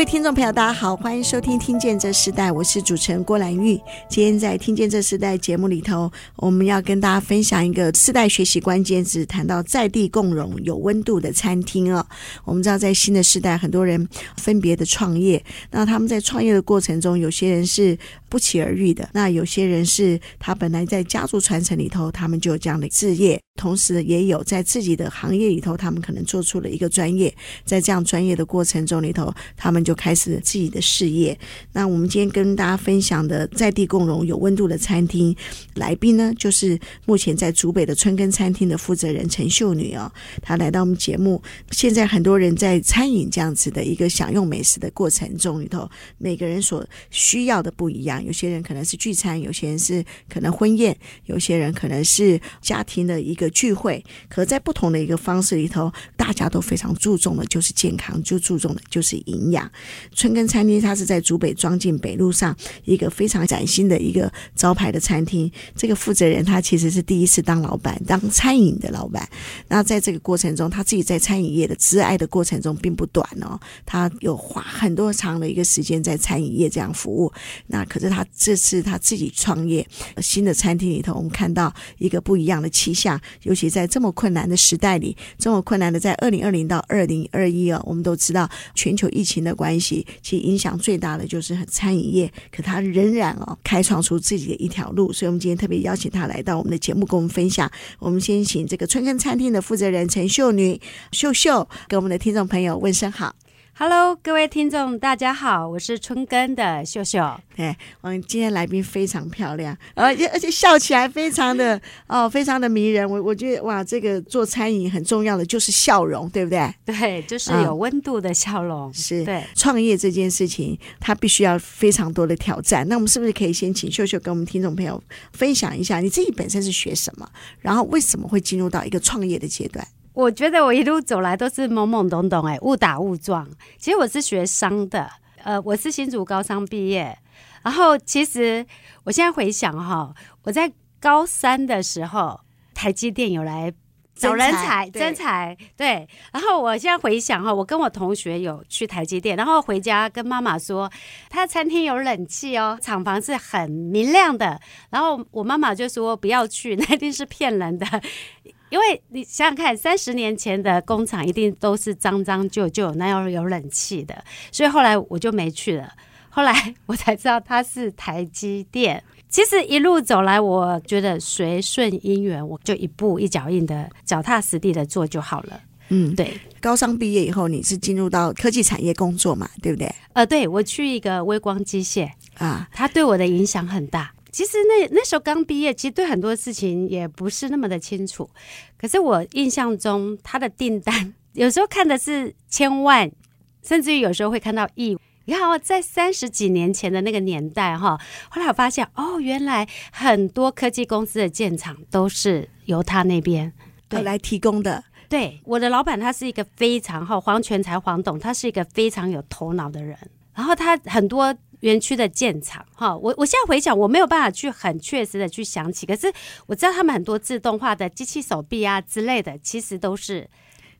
各位听众朋友，大家好，欢迎收听《听见这时代》，我是主持人郭兰玉。今天在《听见这时代》节目里头，我们要跟大家分享一个世代学习关键字，谈到在地共融、有温度的餐厅哦。我们知道，在新的时代，很多人分别的创业，那他们在创业的过程中，有些人是不期而遇的，那有些人是他本来在家族传承里头，他们就有这样的志业，同时也有在自己的行业里头，他们可能做出了一个专业，在这样专业的过程中里头，他们。就开始自己的事业。那我们今天跟大家分享的在地共融有温度的餐厅来宾呢，就是目前在竹北的春耕餐厅的负责人陈秀女哦。她来到我们节目。现在很多人在餐饮这样子的一个享用美食的过程中里头，每个人所需要的不一样。有些人可能是聚餐，有些人是可能婚宴，有些人可能是家庭的一个聚会。可在不同的一个方式里头，大家都非常注重的就是健康，就注重的就是营养。春耕餐厅，它是在竹北庄敬北路上一个非常崭新的一个招牌的餐厅。这个负责人他其实是第一次当老板，当餐饮的老板。那在这个过程中，他自己在餐饮业的挚爱的过程中并不短哦，他有花很多长的一个时间在餐饮业这样服务。那可是他这次他自己创业新的餐厅里头，我们看到一个不一样的气象。尤其在这么困难的时代里，这么困难的在二零二零到二零二一哦，我们都知道全球疫情的关系，其实影响最大的就是餐饮业，可他仍然哦开创出自己的一条路，所以我们今天特别邀请他来到我们的节目，跟我们分享。我们先请这个春耕餐厅的负责人陈秀女秀秀，跟我们的听众朋友问声好。Hello，各位听众，大家好，我是春耕的秀秀。对，我们今天来宾非常漂亮，而且而且笑起来非常的哦，非常的迷人。我我觉得哇，这个做餐饮很重要的就是笑容，对不对？对，就是有温度的笑容。嗯、是，对。创业这件事情，它必须要非常多的挑战。那我们是不是可以先请秀秀跟我们听众朋友分享一下，你自己本身是学什么，然后为什么会进入到一个创业的阶段？我觉得我一路走来都是懵懵懂懂，哎，误打误撞。其实我是学商的，呃，我是新竹高商毕业。然后其实我现在回想哈，我在高三的时候，台积电有来找人才，真才，对。然后我现在回想哈，我跟我同学有去台积电，然后回家跟妈妈说，他的餐厅有冷气哦，厂房是很明亮的。然后我妈妈就说不要去，那一定是骗人的。因为你想想看，三十年前的工厂一定都是脏脏旧旧，那要有冷气的，所以后来我就没去了。后来我才知道它是台积电。其实一路走来，我觉得随顺因缘，我就一步一脚印的脚踏实地的做就好了。嗯，对。高商毕业以后，你是进入到科技产业工作嘛？对不对？呃，对，我去一个微光机械啊，它对我的影响很大。其实那那时候刚毕业，其实对很多事情也不是那么的清楚。可是我印象中，他的订单 有时候看的是千万，甚至于有时候会看到亿。你看哦，在三十几年前的那个年代哈，后来我发现哦，原来很多科技公司的建厂都是由他那边对来提供的。对，我的老板他是一个非常好黄全才黄董，他是一个非常有头脑的人。然后他很多。园区的建厂，哈，我我现在回想，我没有办法去很确实的去想起，可是我知道他们很多自动化的机器手臂啊之类的，其实都是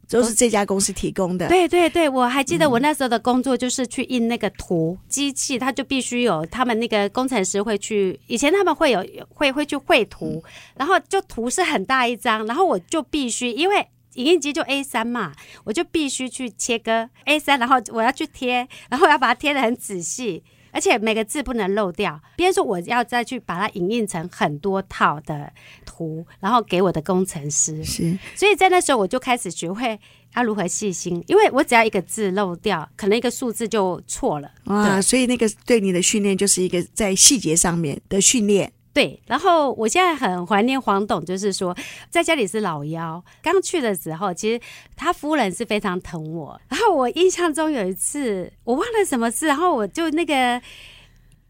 都是这家公司提供的。对对对，我还记得我那时候的工作就是去印那个图，嗯、机器它就必须有他们那个工程师会去，以前他们会有会会去绘图，嗯、然后就图是很大一张，然后我就必须因为。影印机就 A 三嘛，我就必须去切割 A 三，然后我要去贴，然后我要把它贴的很仔细，而且每个字不能漏掉。别人说我要再去把它影印成很多套的图，然后给我的工程师。是，所以在那时候我就开始学会要如何细心，因为我只要一个字漏掉，可能一个数字就错了。哇，所以那个对你的训练就是一个在细节上面的训练。对，然后我现在很怀念黄董，就是说在家里是老幺。刚去的时候，其实他夫人是非常疼我。然后我印象中有一次，我忘了什么事，然后我就那个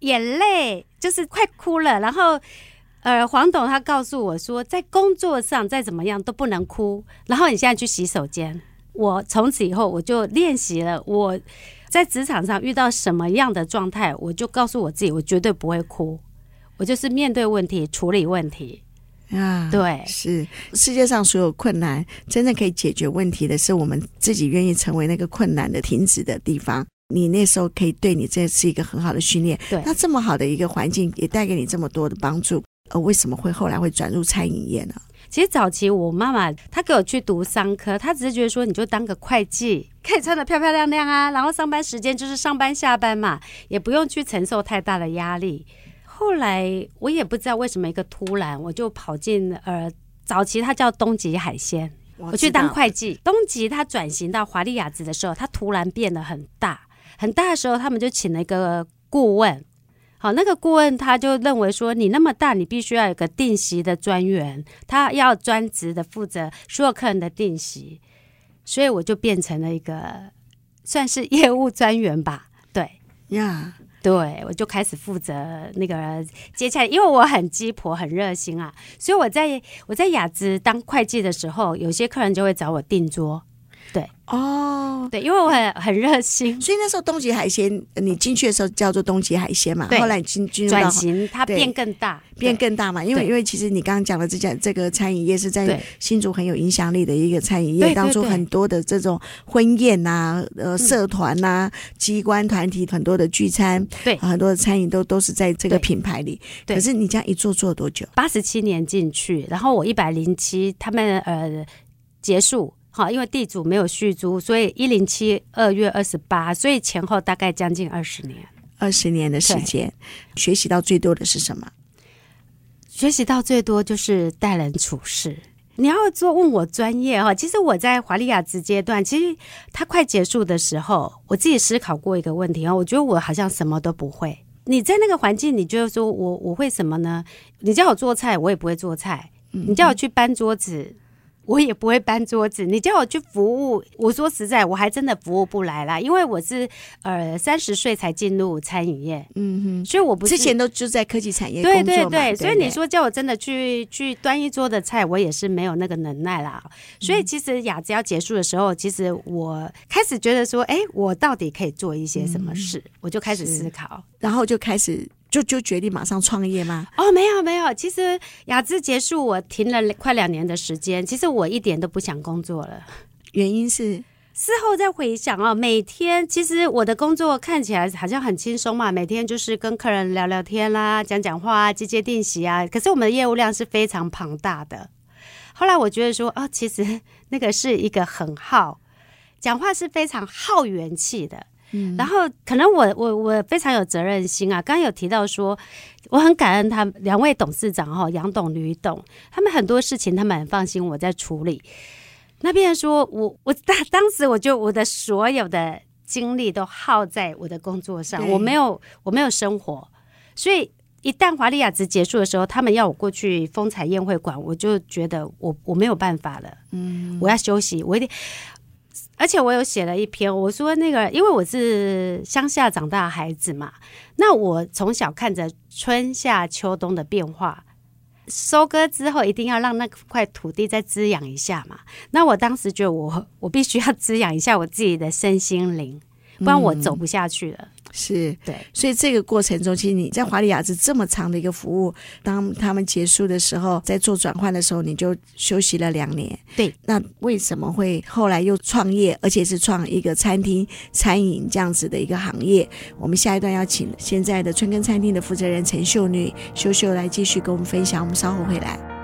眼泪就是快哭了。然后呃，黄董他告诉我说，在工作上再怎么样都不能哭。然后你现在去洗手间，我从此以后我就练习了。我在职场上遇到什么样的状态，我就告诉我自己，我绝对不会哭。我就是面对问题，处理问题。啊，对，是世界上所有困难，真正可以解决问题的是我们自己愿意成为那个困难的停止的地方。你那时候可以对你这是一个很好的训练。对，那这么好的一个环境也带给你这么多的帮助，呃，为什么会后来会转入餐饮业呢？其实早期我妈妈她给我去读商科，她只是觉得说你就当个会计，可以穿的漂漂亮亮啊，然后上班时间就是上班下班嘛，也不用去承受太大的压力。后来我也不知道为什么一个突然，我就跑进呃，早期它叫东极海鲜，我，我去当会计。东极它转型到华丽雅致的时候，它突然变得很大，很大的时候，他们就请了一个顾问。好，那个顾问他就认为说，你那么大，你必须要有个定席的专员，他要专职的负责所有客人的定席，所以我就变成了一个算是业务专员吧。对呀。Yeah. 对，我就开始负责那个接洽，因为我很鸡婆，很热心啊，所以我在我在雅姿当会计的时候，有些客人就会找我订桌。对。哦，对，因为我很很热心，所以那时候东极海鲜，你进去的时候叫做东极海鲜嘛，后来你进进入到转型，它变更大，变更大嘛，因为因为其实你刚刚讲的这家这个餐饮业是在新竹很有影响力的一个餐饮业，当初很多的这种婚宴呐、呃社团呐、啊、机关团体很多的聚餐，对，很多的餐饮都都是在这个品牌里。可是你这样一做做多久？八十七年进去，然后我一百零七，他们呃结束。好，因为地主没有续租，所以一零七二月二十八，所以前后大概将近二十年，二十年的时间，学习到最多的是什么？学习到最多就是待人处事。你要做问我专业哈，其实我在华丽雅致阶段，其实它快结束的时候，我自己思考过一个问题啊，我觉得我好像什么都不会。你在那个环境，你觉得说我我会什么呢？你叫我做菜，我也不会做菜；你叫我去搬桌子。我也不会搬桌子，你叫我去服务，我说实在，我还真的服务不来啦，因为我是呃三十岁才进入餐饮业，嗯哼，所以我不是之前都就在科技产业对对对，所以你说叫我真的去去端一桌的菜，我也是没有那个能耐啦。所以其实雅子要结束的时候，其实我开始觉得说，哎，我到底可以做一些什么事？我就开始思考，然后就开始。就就决定马上创业吗？哦，没有没有，其实雅致结束，我停了快两年的时间。其实我一点都不想工作了，原因是事后再回想啊，每天其实我的工作看起来好像很轻松嘛，每天就是跟客人聊聊天啦，讲讲话啊，接接定席啊。可是我们的业务量是非常庞大的。后来我觉得说啊，其实那个是一个很耗，讲话是非常耗元气的。嗯，然后可能我我我非常有责任心啊。刚刚有提到说，我很感恩他们两位董事长哈，杨董、吕董，他们很多事情他们很放心我在处理。那边说我我当 当时我就我的所有的精力都耗在我的工作上，我没有我没有生活，所以一旦华丽雅致结束的时候，他们要我过去风采宴会馆，我就觉得我我没有办法了，嗯，我要休息，我一定。而且我有写了一篇，我说那个，因为我是乡下长大的孩子嘛，那我从小看着春夏秋冬的变化，收割之后一定要让那块土地再滋养一下嘛。那我当时觉得我我必须要滋养一下我自己的身心灵，不然我走不下去了。嗯是对，所以这个过程中，其实你在华丽雅致这么长的一个服务，当他们结束的时候，在做转换的时候，你就休息了两年。对，那为什么会后来又创业，而且是创一个餐厅、餐饮这样子的一个行业？我们下一段要请现在的春耕餐厅的负责人陈秀女秀秀来继续跟我们分享。我们稍后回来。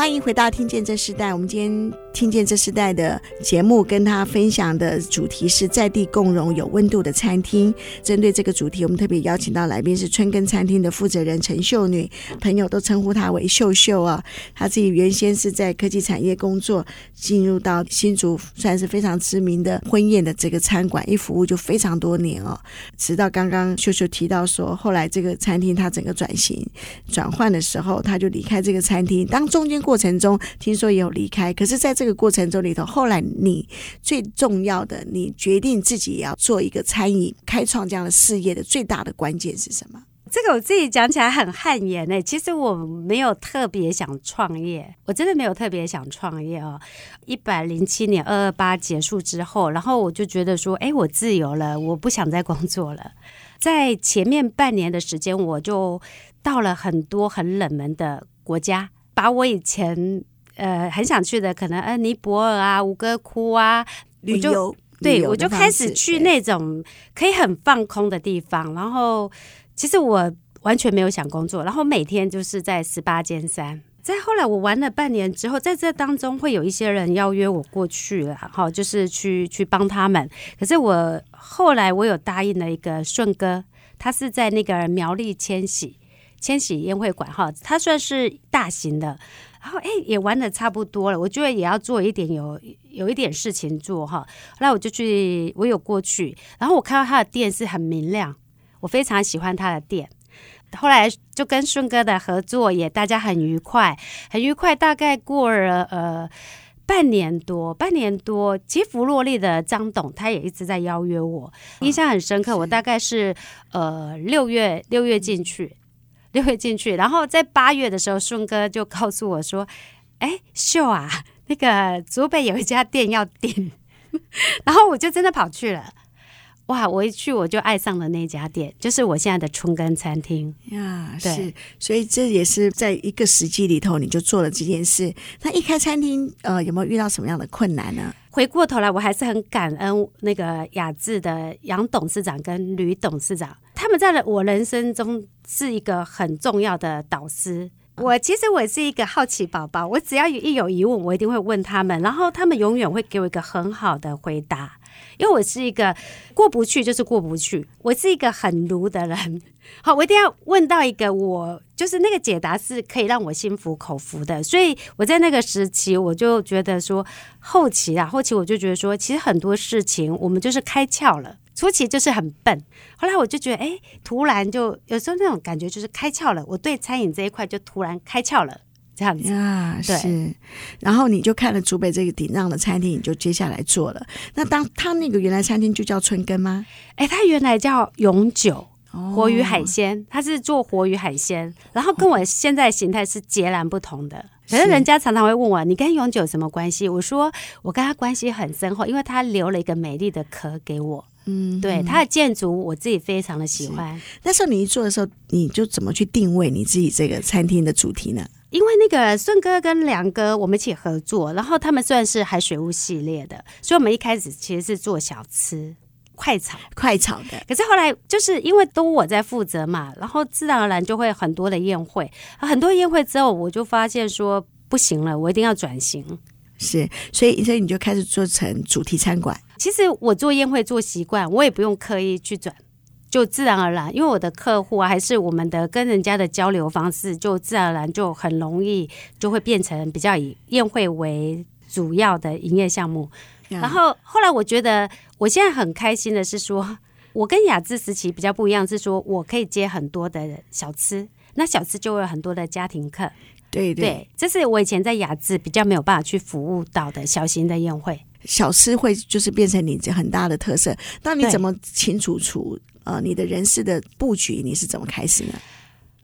欢迎回到《听见这时代》。我们今天听见这时代的节目，跟他分享的主题是在地共融有温度的餐厅。针对这个主题，我们特别邀请到来宾是春耕餐厅的负责人陈秀女，朋友都称呼她为秀秀啊。她自己原先是在科技产业工作，进入到新竹算是非常知名的婚宴的这个餐馆，一服务就非常多年哦。直到刚刚秀秀提到说，后来这个餐厅它整个转型转换的时候，她就离开这个餐厅。当中间过程中，听说也有离开，可是在这个过程中里头，后来你最重要的，你决定自己要做一个餐饮，开创这样的事业的最大的关键是什么？这个我自己讲起来很汗颜诶。其实我没有特别想创业，我真的没有特别想创业哦。一百零七年二二八结束之后，然后我就觉得说，哎，我自由了，我不想再工作了。在前面半年的时间，我就到了很多很冷门的国家，把我以前。呃，很想去的，可能呃，尼泊尔啊，吴哥窟啊，旅游，对，我就开始去那种可以很放空的地方。然后，其实我完全没有想工作，然后每天就是在十八间山。再后来，我玩了半年之后，在这当中会有一些人邀约我过去了，哈，就是去去帮他们。可是我后来我有答应了一个顺哥，他是在那个苗栗千禧千禧宴会馆，哈，他算是大型的。然后哎，也玩的差不多了，我觉得也要做一点有有一点事情做哈。后来我就去，我有过去，然后我看到他的店是很明亮，我非常喜欢他的店。后来就跟顺哥的合作也大家很愉快，很愉快。大概过了呃半年多，半年多，其实福洛利的张董他也一直在邀约我，印象很深刻。我大概是呃六月六月进去。就会进去，然后在八月的时候，顺哥就告诉我说：“哎，秀啊，那个竹北有一家店要订。”然后我就真的跑去了。哇！我一去我就爱上了那家店，就是我现在的春耕餐厅呀。是，所以这也是在一个时机里头，你就做了这件事。那一开餐厅，呃，有没有遇到什么样的困难呢？回过头来，我还是很感恩那个雅致的杨董事长跟吕董事长，他们在我人生中是一个很重要的导师。我其实我是一个好奇宝宝，我只要一有疑问，我一定会问他们，然后他们永远会给我一个很好的回答。因为我是一个过不去就是过不去，我是一个很卢的人。好，我一定要问到一个我就是那个解答是可以让我心服口服的。所以我在那个时期，我就觉得说，后期啊，后期我就觉得说，其实很多事情我们就是开窍了，初期就是很笨。后来我就觉得，哎，突然就有时候那种感觉就是开窍了，我对餐饮这一块就突然开窍了。这样子啊，是，然后你就看了竹北这个顶让的餐厅，你就接下来做了。那当他那个原来餐厅就叫春耕吗？哎，他原来叫永久活鱼海鲜，他是做活鱼海鲜，然后跟我现在形态是截然不同的。可是人家常常会问我，你跟永久有什么关系？我说我跟他关系很深厚，因为他留了一个美丽的壳给我。嗯，对，他的建筑我自己非常的喜欢。那时候你一做的时候，你就怎么去定位你自己这个餐厅的主题呢？因为那个顺哥跟梁哥我们一起合作，然后他们算是海水屋系列的，所以我们一开始其实是做小吃、快炒、快炒的。可是后来就是因为都我在负责嘛，然后自然而然就会很多的宴会，很多宴会之后，我就发现说不行了，我一定要转型。是，所以所以你就开始做成主题餐馆。其实我做宴会做习惯，我也不用刻意去转。就自然而然，因为我的客户啊，还是我们的跟人家的交流方式，就自然而然就很容易就会变成比较以宴会为主要的营业项目。然后后来我觉得，我现在很开心的是说，我跟雅致时期比较不一样，是说我可以接很多的小吃，那小吃就会有很多的家庭客。对对，对，这是我以前在雅致比较没有办法去服务到的小型的宴会。小吃会就是变成你很大的特色。那你怎么清楚出？呃，你的人事的布局你是怎么开始呢？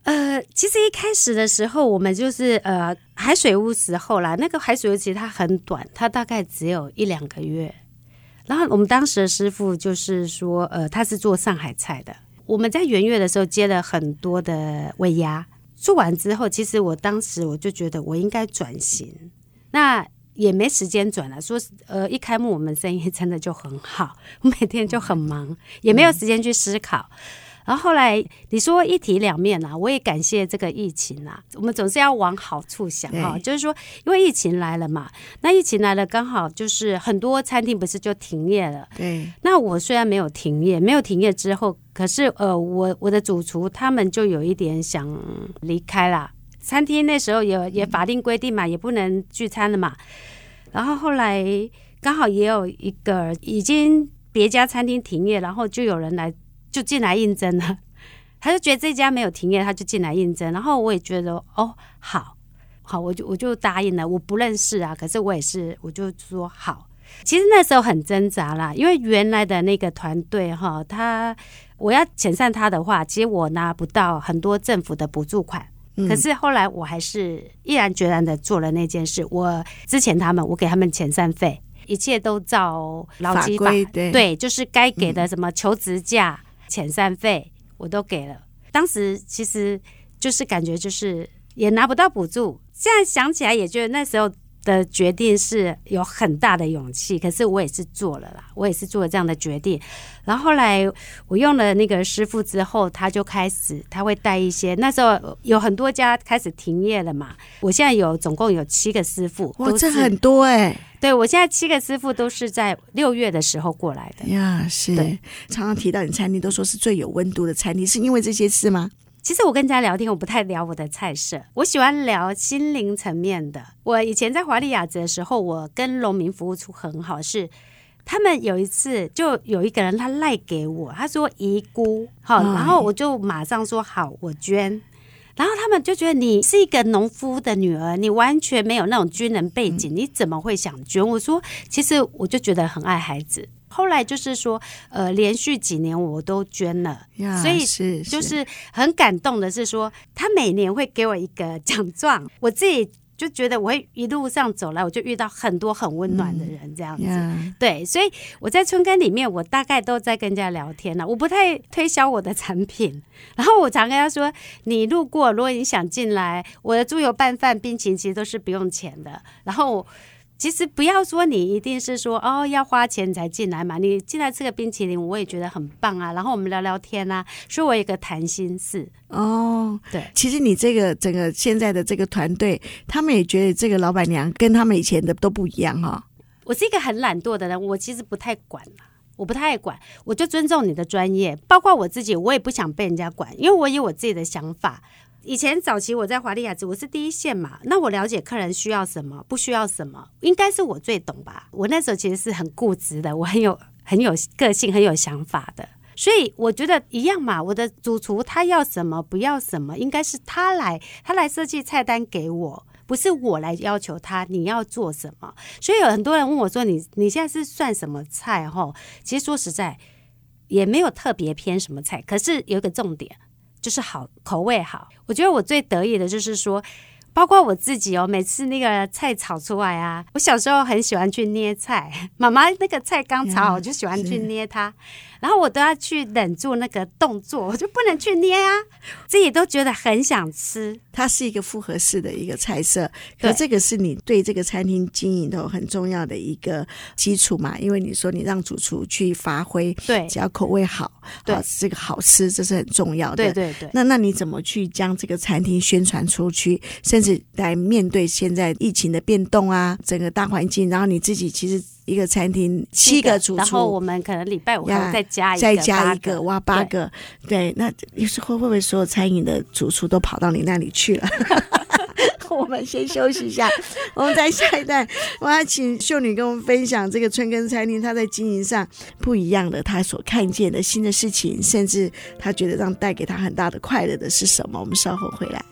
呃，其实一开始的时候，我们就是呃海水屋时候啦。那个海水屋其实它很短，它大概只有一两个月。然后我们当时的师傅就是说，呃，他是做上海菜的。我们在元月的时候接了很多的尾牙，做完之后，其实我当时我就觉得我应该转型。那也没时间转了，说呃，一开幕我们生意 真的就很好，我每天就很忙，也没有时间去思考。然后后来你说一体两面啊，我也感谢这个疫情啊。我们总是要往好处想哈，就是说，因为疫情来了嘛，那疫情来了刚好就是很多餐厅不是就停业了。对。那我虽然没有停业，没有停业之后，可是呃，我我的主厨他们就有一点想离开啦。餐厅那时候也也法定规定嘛，也不能聚餐了嘛。然后后来刚好也有一个已经别家餐厅停业，然后就有人来。就进来应征了，他就觉得这家没有停业，他就进来应征。然后我也觉得哦，好好，我就我就答应了。我不认识啊，可是我也是，我就说好。其实那时候很挣扎啦，因为原来的那个团队哈，他我要遣散他的话，其实我拿不到很多政府的补助款。嗯。可是后来我还是毅然决然的做了那件事。我之前他们，我给他们遣散费，一切都照劳基法，对，对，就是该给的什么求职假。遣散费我都给了，当时其实就是感觉就是也拿不到补助，现在想起来也觉得那时候的决定是有很大的勇气，可是我也是做了啦，我也是做了这样的决定。然后后来我用了那个师傅之后，他就开始他会带一些，那时候有很多家开始停业了嘛，我现在有总共有七个师傅，哇，这很多哎、欸。对，我现在七个师傅都是在六月的时候过来的呀。是，常常提到你餐厅，都说是最有温度的餐厅，是因为这些事吗？其实我跟人家聊天，我不太聊我的菜色，我喜欢聊心灵层面的。我以前在华丽雅泽的时候，我跟农民服务处很好，是他们有一次就有一个人他赖给我，他说遗孤好，然后我就马上说好，我捐。然后他们就觉得你是一个农夫的女儿，你完全没有那种军人背景，你怎么会想捐？我说，其实我就觉得很爱孩子。后来就是说，呃，连续几年我都捐了，所以是就是很感动的是说，他每年会给我一个奖状，我自己就觉得我会一路上走来，我就遇到很多很温暖的人，这样子。嗯、对，所以我在春耕里面，我大概都在跟人家聊天了。我不太推销我的产品，然后我常跟他说，你路过，如果你想进来，我的猪油拌饭、冰淇淋其实都是不用钱的。然后。其实不要说你一定是说哦要花钱才进来嘛，你进来吃个冰淇淋，我也觉得很棒啊。然后我们聊聊天啊，所以我有个谈心事哦。对，其实你这个整个现在的这个团队，他们也觉得这个老板娘跟他们以前的都不一样哈、哦。我是一个很懒惰的人，我其实不太管，我不太爱管，我就尊重你的专业，包括我自己，我也不想被人家管，因为我有我自己的想法。以前早期我在华丽雅兹，我是第一线嘛，那我了解客人需要什么，不需要什么，应该是我最懂吧。我那时候其实是很固执的，我很有 很有个性，很有想法的，所以我觉得一样嘛。我的主厨他要什么，不要什么，应该是他来，他来设计菜单给我，不是我来要求他你要做什么。所以有很多人问我说：“你你现在是算什么菜？”哈，其实说实在也没有特别偏什么菜，可是有一个重点。就是好口味好，我觉得我最得意的就是说，包括我自己哦，每次那个菜炒出来啊，我小时候很喜欢去捏菜，妈妈那个菜刚炒好，我就喜欢去捏它。然后我都要去忍住那个动作，我就不能去捏啊，自己都觉得很想吃。它是一个复合式的一个菜色，可这个是你对这个餐厅经营的很重要的一个基础嘛？因为你说你让主厨去发挥，对，只要口味好，对，这个好吃，这是很重要的。对对对。那那你怎么去将这个餐厅宣传出去，甚至来面对现在疫情的变动啊，整个大环境，然后你自己其实。一个餐厅七个主厨，然后我们可能礼拜五要再加一个，再加一个，哇，八个。对，对，那有时候会不会所有餐饮的主厨都跑到你那里去了？我们先休息一下，我们在下一段，我要请秀女跟我们分享这个春耕餐厅，她在经营上不一样的，她所看见的新的事情，甚至她觉得让带给她很大的快乐的是什么？我们稍后回来。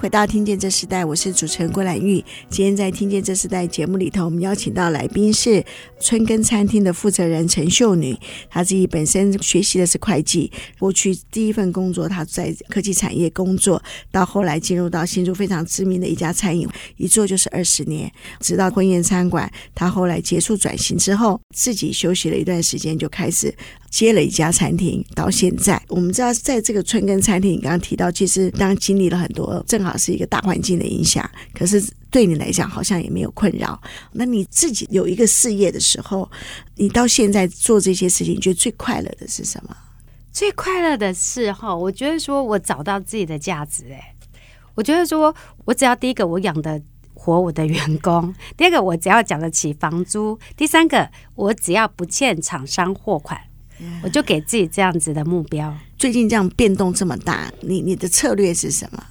回到《听见这时代》，我是主持人郭兰玉。今天在《听见这时代》节目里头，我们邀请到来宾是春耕餐厅的负责人陈秀女。她自己本身学习的是会计，过去第一份工作她在科技产业工作，到后来进入到新竹非常知名的一家餐饮，一做就是二十年。直到婚宴餐馆，她后来结束转型之后，自己休息了一段时间，就开始。接了一家餐厅，到现在我们知道，在这个春耕餐厅，你刚刚提到，其实当经历了很多，正好是一个大环境的影响。可是对你来讲，好像也没有困扰。那你自己有一个事业的时候，你到现在做这些事情，你觉得最快乐的是什么？最快乐的是哈，我觉得说我找到自己的价值。哎，我觉得说我只要第一个，我养得活我的员工；第二个，我只要缴得起房租；第三个，我只要不欠厂商货款。我就给自己这样子的目标。最近这样变动这么大，你你的策略是什么？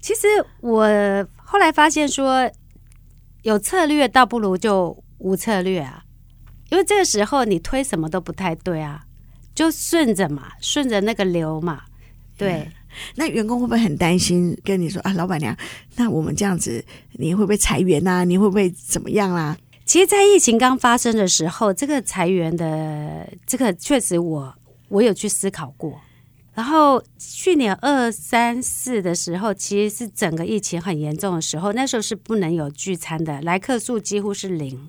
其实我后来发现说，有策略倒不如就无策略啊，因为这个时候你推什么都不太对啊，就顺着嘛，顺着那个流嘛。对，那员工会不会很担心？跟你说啊，老板娘，那我们这样子，你会不会裁员啊？你会不会怎么样啊？其实，在疫情刚发生的时候，这个裁员的这个确实我我有去思考过。然后去年二三四的时候，其实是整个疫情很严重的时候，那时候是不能有聚餐的，来客数几乎是零。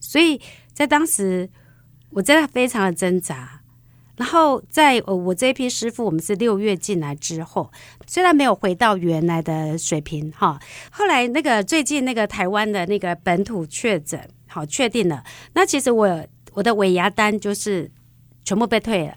所以在当时，我真的非常的挣扎。然后在我这批师傅，我们是六月进来之后，虽然没有回到原来的水平哈，后来那个最近那个台湾的那个本土确诊，好确定了，那其实我我的尾牙单就是全部被退了。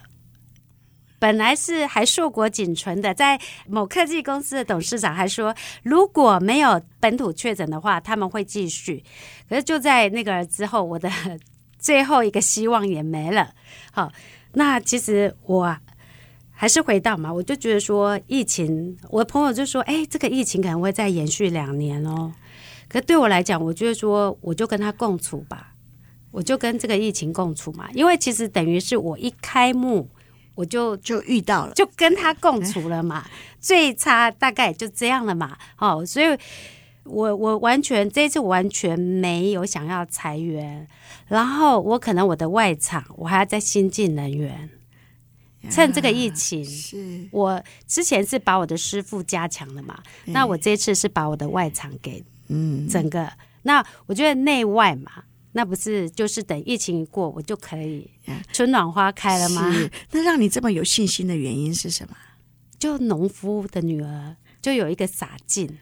本来是还硕果仅存的，在某科技公司的董事长还说，如果没有本土确诊的话，他们会继续。可是就在那个之后，我的 最后一个希望也没了。好。那其实我还是回到嘛，我就觉得说疫情，我的朋友就说，哎，这个疫情可能会再延续两年哦。可对我来讲，我觉得说，我就跟他共处吧，我就跟这个疫情共处嘛。因为其实等于是我一开幕，我就就遇到了，就跟他共处了嘛。最差大概也就这样了嘛。哦，所以。我我完全这次我完全没有想要裁员，然后我可能我的外场我还要再新进人员，趁这个疫情，是。我之前是把我的师傅加强了嘛，那我这次是把我的外场给嗯。整个，那我觉得内外嘛，那不是就是等疫情一过，我就可以春暖花开了吗？那让你这么有信心的原因是什么？就农夫的女儿就有一个洒劲。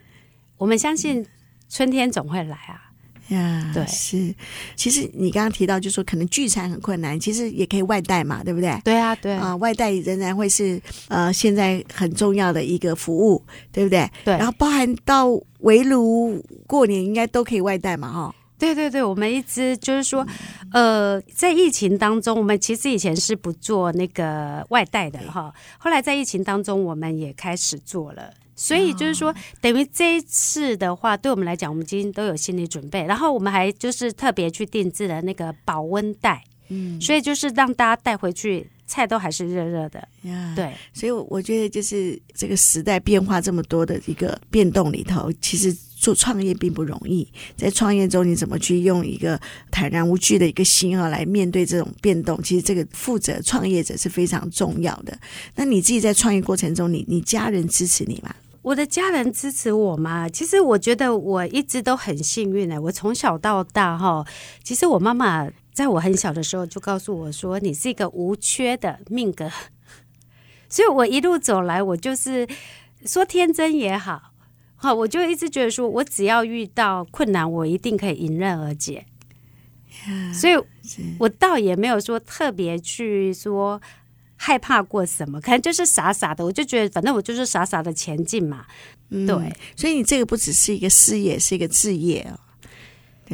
我们相信春天总会来啊！呀，对，是。其实你刚刚提到，就是说可能聚餐很困难，其实也可以外带嘛，对不对？对啊，对啊，外带仍然会是呃现在很重要的一个服务，对不对？对。然后包含到围炉过年，应该都可以外带嘛，哈。对对对，我们一直就是说，呃，在疫情当中，我们其实以前是不做那个外带的哈，后来在疫情当中，我们也开始做了。所以就是说，等于这一次的话，对我们来讲，我们今天都有心理准备。然后我们还就是特别去定制了那个保温袋，嗯，所以就是让大家带回去，菜都还是热热的。呀，对，所以我觉得就是这个时代变化这么多的一个变动里头，其实做创业并不容易。在创业中，你怎么去用一个坦然无惧的一个心啊，来面对这种变动？其实这个负责创业者是非常重要的。那你自己在创业过程中，你你家人支持你吗？我的家人支持我吗？其实我觉得我一直都很幸运呢。我从小到大哈，其实我妈妈在我很小的时候就告诉我说：“你是一个无缺的命格。” 所以，我一路走来，我就是说天真也好，好，我就一直觉得说，我只要遇到困难，我一定可以迎刃而解。所以，我倒也没有说特别去说。害怕过什么？可能就是傻傻的，我就觉得反正我就是傻傻的前进嘛。嗯、对，所以你这个不只是一个事业，是一个置业哦。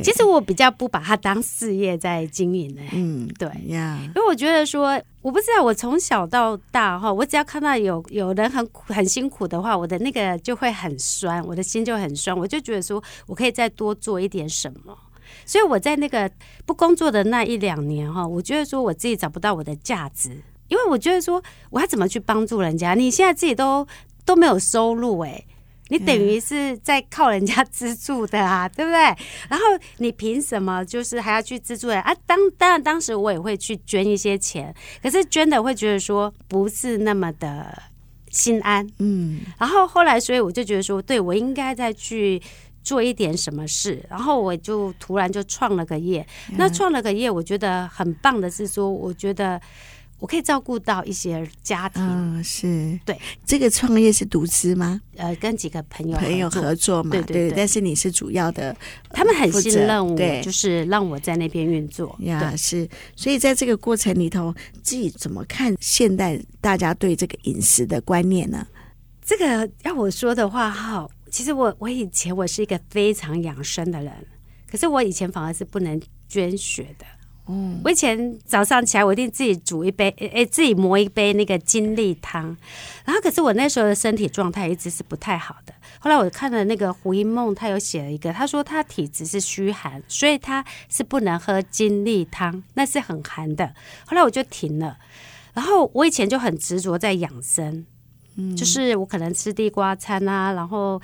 其实我比较不把它当事业在经营呢。嗯，对呀，因为我觉得说，我不知道我从小到大哈，我只要看到有有人很苦很辛苦的话，我的那个就会很酸，我的心就很酸，我就觉得说我可以再多做一点什么。所以我在那个不工作的那一两年哈，我觉得说我自己找不到我的价值。因为我觉得说，我要怎么去帮助人家？你现在自己都都没有收入哎，你等于是在靠人家资助的啊，对不对？然后你凭什么就是还要去资助人啊？当当然，当时我也会去捐一些钱，可是捐的会觉得说不是那么的心安，嗯。然后后来，所以我就觉得说，对，我应该再去做一点什么事。然后我就突然就创了个业。那创了个业，我觉得很棒的是说，我觉得。我可以照顾到一些家庭，嗯，是对。这个创业是独资吗？呃，跟几个朋友朋友合作嘛，对对对。但是你是主要的，他们很信任我，就是让我在那边运作呀。是，所以在这个过程里头，自己怎么看现代大家对这个饮食的观念呢？这个要我说的话，哈，其实我我以前我是一个非常养生的人，可是我以前反而是不能捐血的。嗯，我以前早上起来，我一定自己煮一杯，诶，自己磨一杯那个金栗汤。然后，可是我那时候的身体状态一直是不太好的。后来我看了那个胡因梦，他有写了一个，他说他体质是虚寒，所以他是不能喝金栗汤，那是很寒的。后来我就停了。然后我以前就很执着在养生，嗯，就是我可能吃地瓜餐啊，然后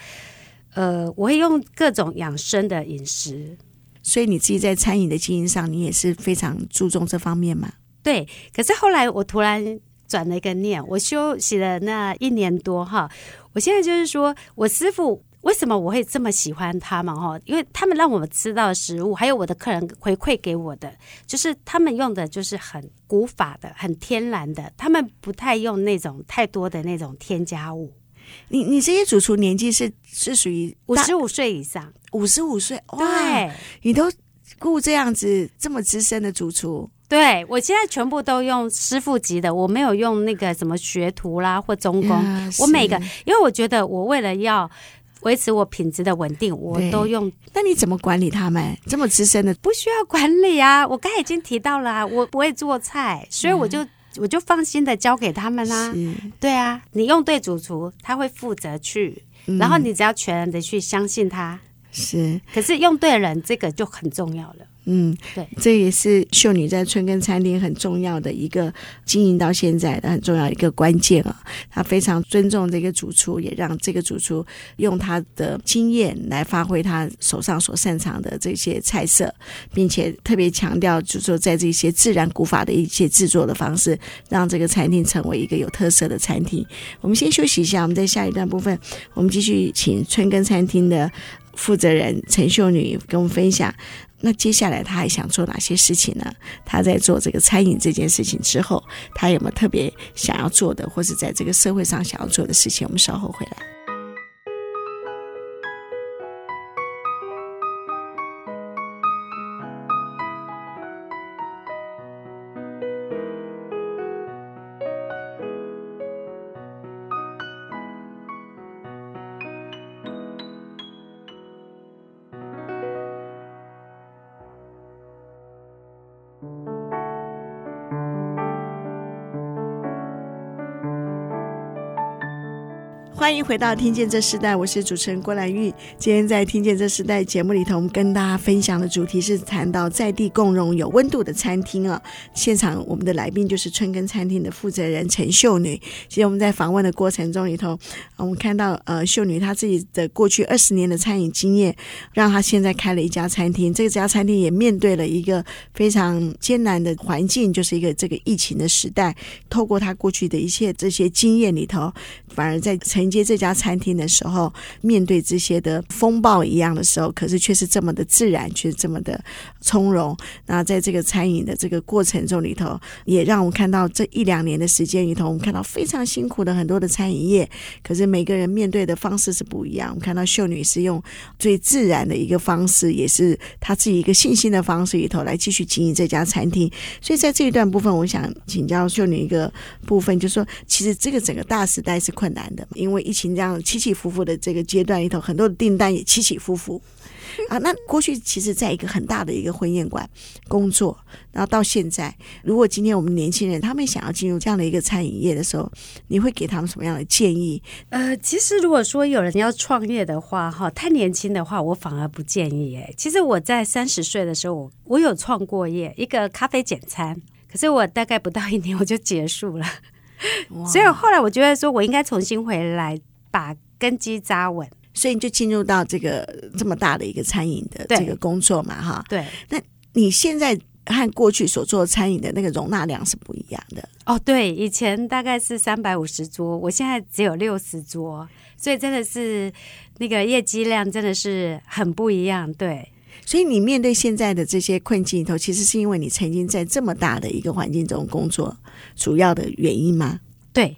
呃，我会用各种养生的饮食。所以你自己在餐饮的经营上，你也是非常注重这方面嘛？对。可是后来我突然转了一个念，我休息了那一年多哈，我现在就是说我师傅为什么我会这么喜欢他们哈？因为他们让我们吃到食物，还有我的客人回馈给我的，就是他们用的就是很古法的、很天然的，他们不太用那种太多的那种添加物。你你这些主厨年纪是是属于五十五岁以上，五十五岁哇，你都雇这样子这么资深的主厨？对，我现在全部都用师傅级的，我没有用那个什么学徒啦或中工，啊、我每个，因为我觉得我为了要维持我品质的稳定，我都用。那你怎么管理他们这么资深的？不需要管理啊，我刚才已经提到了、啊，我不会做菜，所以我就。嗯我就放心的交给他们啦、啊，对啊，你用对主厨，他会负责去，嗯、然后你只要全然的去相信他，是。可是用对人，这个就很重要了。嗯，对，这也是秀女在春耕餐厅很重要的一个经营到现在的很重要一个关键啊。她非常尊重这个主厨，也让这个主厨用他的经验来发挥他手上所擅长的这些菜色，并且特别强调，就是说在这些自然古法的一些制作的方式，让这个餐厅成为一个有特色的餐厅。我们先休息一下，我们在下一段部分，我们继续请春耕餐厅的负责人陈秀女跟我们分享。那接下来她还想做哪些事情呢？她在做这个餐饮这件事情之后，她有没有特别想要做的，或是在这个社会上想要做的事情？我们稍后回来。欢迎回到《听见这时代》，我是主持人郭兰玉。今天在《听见这时代》节目里头，我们跟大家分享的主题是谈到在地共融有温度的餐厅啊。现场我们的来宾就是春耕餐厅的负责人陈秀女。其实我们在访问的过程中里头，我们看到呃秀女她自己的过去二十年的餐饮经验，让她现在开了一家餐厅。这家餐厅也面对了一个非常艰难的环境，就是一个这个疫情的时代。透过她过去的一切这些经验里头，反而在成。接这家餐厅的时候，面对这些的风暴一样的时候，可是却是这么的自然，却是这么的从容。那在这个餐饮的这个过程中里头，也让我们看到这一两年的时间里头，我们看到非常辛苦的很多的餐饮业，可是每个人面对的方式是不一样。我们看到秀女是用最自然的一个方式，也是她自己一个信心的方式里头来继续经营这家餐厅。所以在这一段部分，我想请教秀女一个部分，就是说，其实这个整个大时代是困难的，因为疫情这样起起伏伏的这个阶段里头，很多的订单也起起伏伏啊。那过去其实在一个很大的一个婚宴馆工作，然后到现在，如果今天我们年轻人他们想要进入这样的一个餐饮业的时候，你会给他们什么样的建议？呃，其实如果说有人要创业的话，哈，太年轻的话，我反而不建议。哎，其实我在三十岁的时候，我我有创过业，一个咖啡简餐，可是我大概不到一年我就结束了。所以后来我觉得说，我应该重新回来，把根基扎稳，所以你就进入到这个这么大的一个餐饮的这个工作嘛，哈。对。那你现在和过去所做的餐饮的那个容纳量是不一样的。哦，对，以前大概是三百五十桌，我现在只有六十桌，所以真的是那个业绩量真的是很不一样。对。所以你面对现在的这些困境里头，其实是因为你曾经在这么大的一个环境中工作，主要的原因吗？对，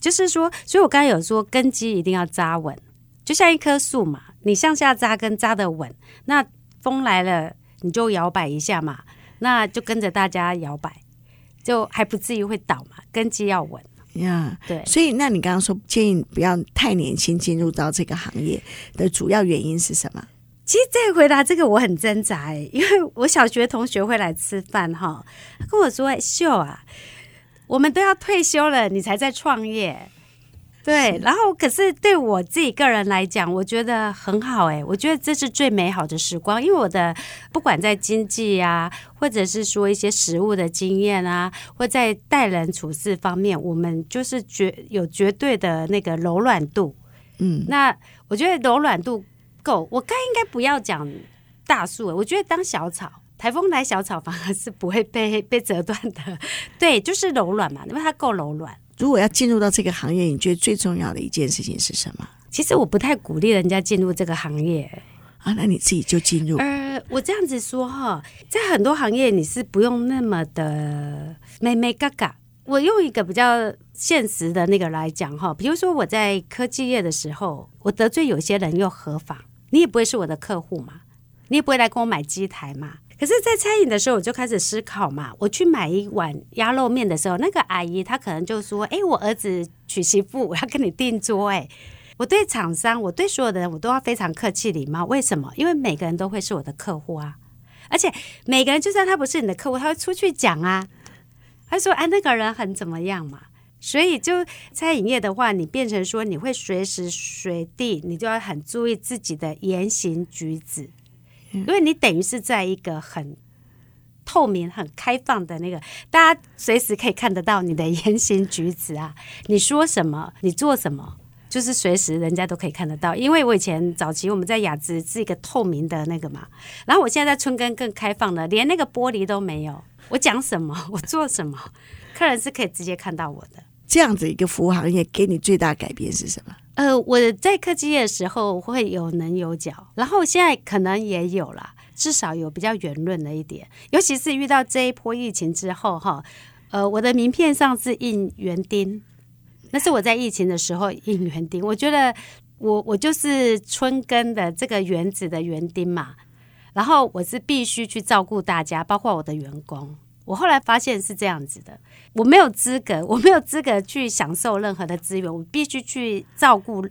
就是说，所以我刚才有说根基一定要扎稳，就像一棵树嘛，你向下扎根扎得稳，那风来了你就摇摆一下嘛，那就跟着大家摇摆，就还不至于会倒嘛，根基要稳呀。Yeah, 对，所以那你刚刚说建议不要太年轻进入到这个行业的主要原因是什么？其实这回答这个我很挣扎，因为我小学同学会来吃饭哈，他跟我说：“哎，秀啊，我们都要退休了，你才在创业。”对，然后可是对我自己个人来讲，我觉得很好哎，我觉得这是最美好的时光，因为我的不管在经济啊，或者是说一些食物的经验啊，或在待人处事方面，我们就是绝有绝对的那个柔软度。嗯，那我觉得柔软度。够，我该应该不要讲大树，我觉得当小草，台风来小草反而是不会被被折断的。对，就是柔软嘛，因为它够柔软。如果要进入到这个行业，你觉得最重要的一件事情是什么？其实我不太鼓励人家进入这个行业啊，那你自己就进入。呃，我这样子说哈，在很多行业你是不用那么的妹妹嘎嘎。我用一个比较现实的那个来讲哈，比如说我在科技业的时候，我得罪有些人又何妨？你也不会是我的客户嘛，你也不会来跟我买鸡台嘛。可是，在餐饮的时候，我就开始思考嘛。我去买一碗鸭肉面的时候，那个阿姨她可能就说：“哎，我儿子娶媳妇，我要跟你订桌。”哎，我对厂商，我对所有的人，我都要非常客气礼貌。为什么？因为每个人都会是我的客户啊，而且每个人就算他不是你的客户，他会出去讲啊，他说：“哎，那个人很怎么样嘛。”所以，就餐饮业的话，你变成说你会随时随地，你就要很注意自己的言行举止，因为你等于是在一个很透明、很开放的那个，大家随时可以看得到你的言行举止啊。你说什么，你做什么，就是随时人家都可以看得到。因为我以前早期我们在雅致是一个透明的那个嘛，然后我现在在春耕更开放了，连那个玻璃都没有。我讲什么，我做什么，客人是可以直接看到我的。这样子一个服务行业给你最大改变是什么？呃，我在科技业的时候会有棱有角，然后现在可能也有啦，至少有比较圆润的一点。尤其是遇到这一波疫情之后，哈，呃，我的名片上是印园丁，那是我在疫情的时候印园丁。我觉得我我就是春耕的这个园子的园丁嘛，然后我是必须去照顾大家，包括我的员工。我后来发现是这样子的，我没有资格，我没有资格去享受任何的资源，我必须去照顾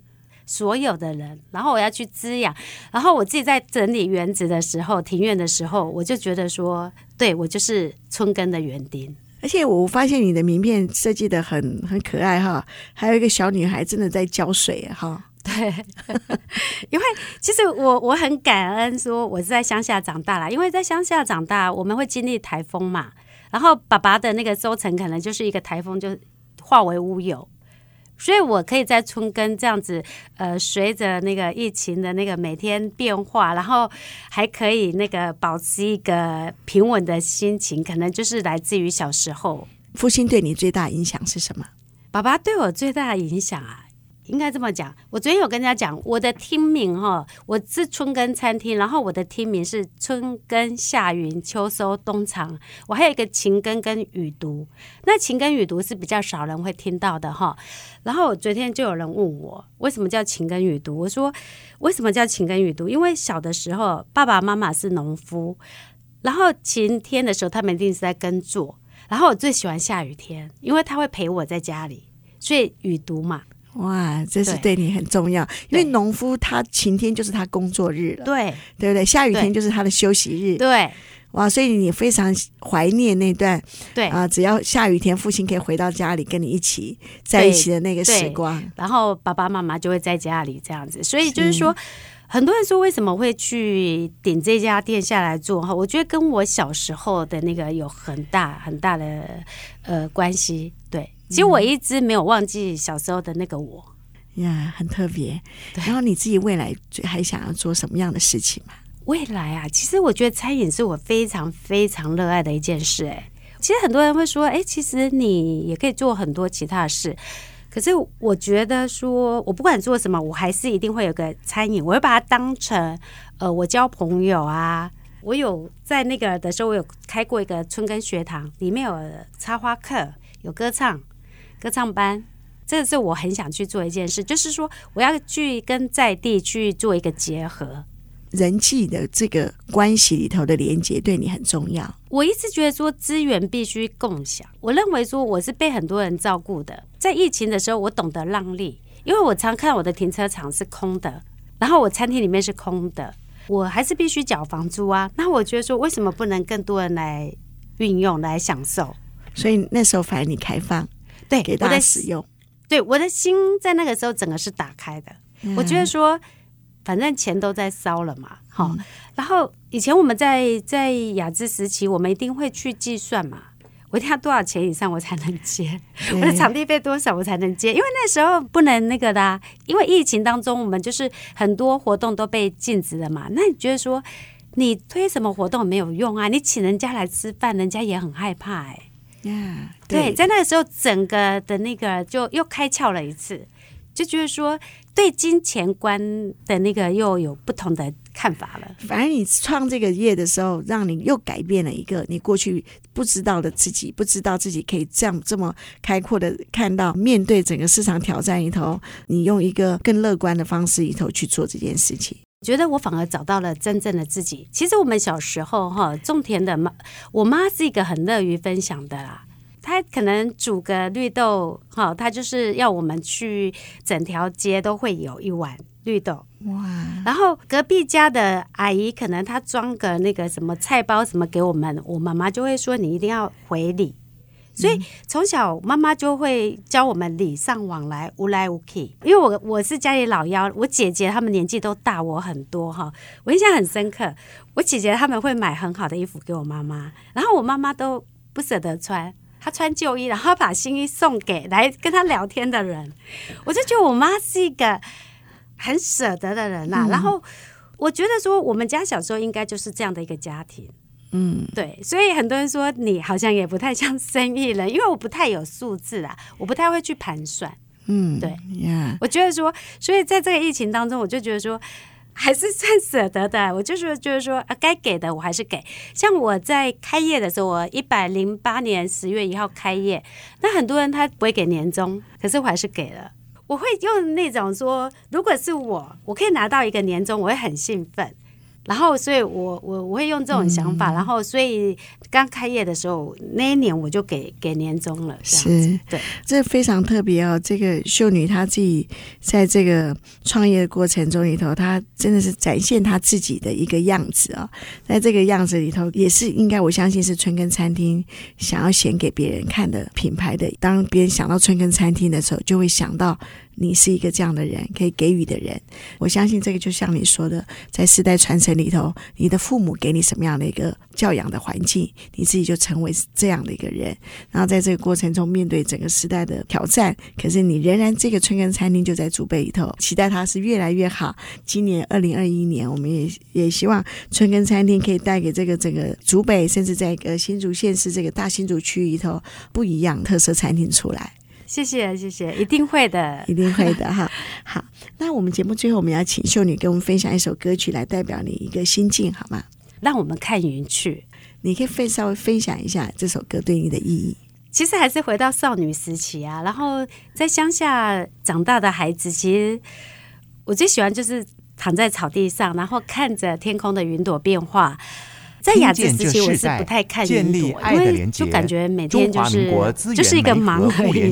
所有的人，然后我要去滋养，然后我自己在整理园子的时候、庭院的时候，我就觉得说，对，我就是春耕的园丁。而且我发现你的名片设计的很很可爱哈，还有一个小女孩真的在浇水哈。对，因为其实我我很感恩说我是在乡下长大啦，因为在乡下长大，我们会经历台风嘛。然后爸爸的那个收成可能就是一个台风就化为乌有，所以我可以在春耕这样子，呃，随着那个疫情的那个每天变化，然后还可以那个保持一个平稳的心情，可能就是来自于小时候。父亲对你最大影响是什么？爸爸对我最大的影响啊。应该这么讲，我昨天有跟人家讲，我的厅名哈，我是春耕餐厅，然后我的厅名是春耕夏耘秋收冬藏，我还有一个晴耕跟雨读，那晴耕雨读是比较少人会听到的哈。然后昨天就有人问我，为什么叫晴耕雨读？我说为什么叫晴耕雨读？因为小的时候爸爸妈妈是农夫，然后晴天的时候他们一定是在耕作，然后我最喜欢下雨天，因为他会陪我在家里，所以雨读嘛。哇，这是对你很重要，因为农夫他晴天就是他工作日了，对对不对？下雨天就是他的休息日，对。哇，所以你非常怀念那段，对啊，只要下雨天，父亲可以回到家里跟你一起在一起的那个时光，然后爸爸妈妈就会在家里这样子。所以就是说，很多人说为什么会去顶这家店下来做哈？我觉得跟我小时候的那个有很大很大的呃关系，对。其实我一直没有忘记小时候的那个我呀，很特别。然后你自己未来还想要做什么样的事情吗？未来啊，其实我觉得餐饮是我非常非常热爱的一件事。哎，其实很多人会说，哎，其实你也可以做很多其他的事。可是我觉得说，我不管做什么，我还是一定会有个餐饮，我会把它当成呃，我交朋友啊。我有在那个的时候，我有开过一个春耕学堂，里面有插花课，有歌唱歌唱班。这个是我很想去做一件事，就是说我要去跟在地去做一个结合，人际的这个关系里头的连接对你很重要。我一直觉得说资源必须共享，我认为说我是被很多人照顾的。在疫情的时候，我懂得让利，因为我常看我的停车场是空的，然后我餐厅里面是空的。我还是必须缴房租啊，那我觉得说，为什么不能更多人来运用来享受？所以那时候反而你开放，对，给大家使用。对，我的心在那个时候整个是打开的。嗯、我觉得说，反正钱都在烧了嘛，好、嗯。然后以前我们在在亚资时期，我们一定会去计算嘛。我一定要多少钱以上我才能接？我的场地费多少我才能接？因为那时候不能那个的啊，因为疫情当中我们就是很多活动都被禁止了嘛。那你觉得说你推什么活动没有用啊？你请人家来吃饭，人家也很害怕哎。呀，对，在那个时候整个的那个就又开窍了一次，就觉得说对金钱观的那个又有不同的。看法了，反正你创这个业的时候，让你又改变了一个你过去不知道的自己，不知道自己可以这样这么开阔的看到，面对整个市场挑战里头，你用一个更乐观的方式里头去做这件事情。觉得我反而找到了真正的自己。其实我们小时候哈，种田的妈，我妈是一个很乐于分享的啦。她可能煮个绿豆哈，她就是要我们去整条街都会有一碗。绿豆哇，然后隔壁家的阿姨可能她装个那个什么菜包什么给我们，我妈妈就会说你一定要回礼，所以从小妈妈就会教我们礼尚往来，无来无去。因为我我是家里老幺，我姐姐她们年纪都大我很多哈，我印象很深刻。我姐姐她们会买很好的衣服给我妈妈，然后我妈妈都不舍得穿，她穿旧衣，然后把新衣送给来跟她聊天的人，我就觉得我妈是一个。很舍得的人呐、啊，嗯、然后我觉得说，我们家小时候应该就是这样的一个家庭，嗯，对，所以很多人说你好像也不太像生意人，因为我不太有数字啊，我不太会去盘算，嗯，对，Yeah. 我觉得说，所以在这个疫情当中，我就觉得说，还是算舍得的，我就是就是说啊，该给的我还是给。像我在开业的时候，我一百零八年十月一号开业，那很多人他不会给年终，可是我还是给了。我会用那种说，如果是我，我可以拿到一个年终，我会很兴奋。然后，所以我我我会用这种想法。嗯、然后，所以刚开业的时候，那一年我就给给年终了。是，对，这非常特别哦。这个秀女她自己在这个创业的过程中里头，她真的是展现她自己的一个样子啊、哦。在这个样子里头，也是应该我相信是春耕餐厅想要显给别人看的品牌的。当别人想到春耕餐厅的时候，就会想到。你是一个这样的人，可以给予的人。我相信这个就像你说的，在世代传承里头，你的父母给你什么样的一个教养的环境，你自己就成为这样的一个人。然后在这个过程中，面对整个时代的挑战，可是你仍然这个春耕餐厅就在竹北里头，期待它是越来越好。今年二零二一年，我们也也希望春耕餐厅可以带给这个整个竹北，甚至在一个新竹县市这个大新竹区域里头不一样特色餐厅出来。谢谢谢谢，一定会的，一定会的哈。好，那我们节目最后我们要请秀女给我们分享一首歌曲来代表你一个心境，好吗？让我们看云去。你可以分稍微分享一下这首歌对你的意义。其实还是回到少女时期啊，然后在乡下长大的孩子，其实我最喜欢就是躺在草地上，然后看着天空的云朵变化。在雅致时期，我是不太看云朵，因为就感觉每天就是就是一个忙而已。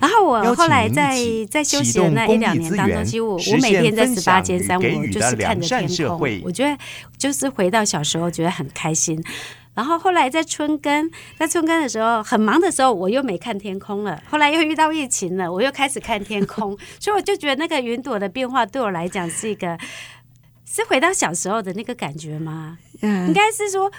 然后我后来在在休息的那一两年当中，其实我我每天在十八间山，我就是看着天空。我觉得就是回到小时候，觉得很开心。然后后来在春耕，在春耕的时候很忙的时候，我又没看天空了。后来又遇到疫情了，我又开始看天空，所以我就觉得那个云朵的变化对我来讲是一个。是回到小时候的那个感觉吗？嗯，应该是说，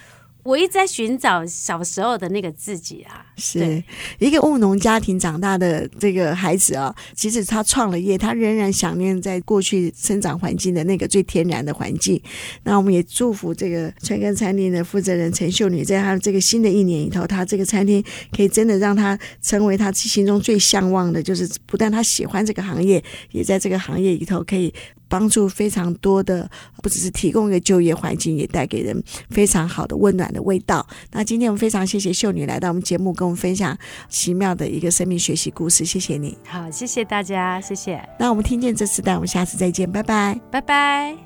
我一直在寻找小时候的那个自己啊。是一个务农家庭长大的这个孩子啊，即使他创了业，他仍然想念在过去生长环境的那个最天然的环境。那我们也祝福这个春耕餐厅的负责人陈秀女，在他这个新的一年里头，她这个餐厅可以真的让她成为她心中最向往的，就是不但她喜欢这个行业，也在这个行业里头可以。帮助非常多的，不只是提供一个就业环境，也带给人非常好的温暖的味道。那今天我们非常谢谢秀女来到我们节目，跟我们分享奇妙的一个生命学习故事。谢谢你，好，谢谢大家，谢谢。那我们听见这世代，我们下次再见，拜拜，拜拜。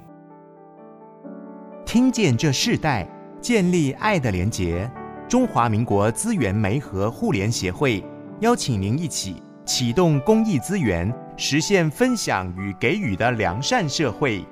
听见这世代，建立爱的连结。中华民国资源媒和互联协会邀请您一起启动公益资源。实现分享与给予的良善社会。